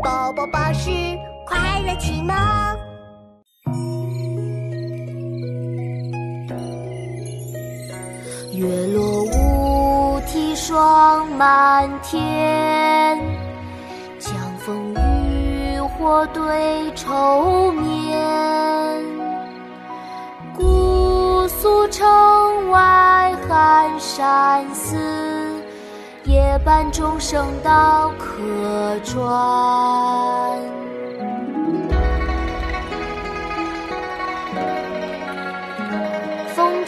宝宝巴士快乐启蒙。月落乌啼霜满天，江枫渔火对愁眠。姑苏城外寒山寺，夜半钟声到客船。《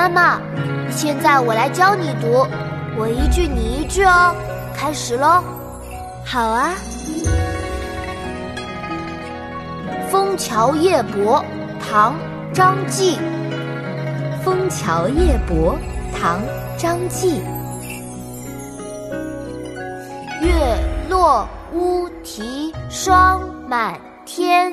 妈妈，现在我来教你读，我一句你一句哦。开始喽！好啊，《枫桥夜泊》唐·张继，《枫桥夜泊》唐·张继。月落乌啼霜满天，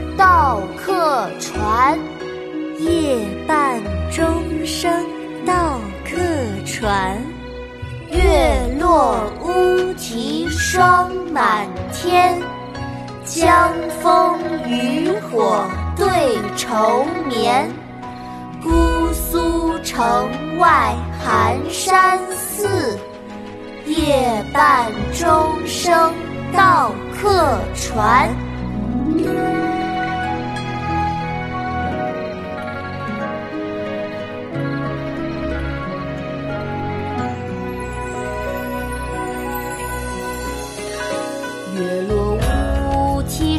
到客船。夜半钟声到客船。月落乌啼霜满天，江枫渔火对愁眠。姑苏城外寒山寺，夜半钟声到客船。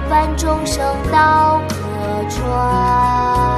伴众生到客船。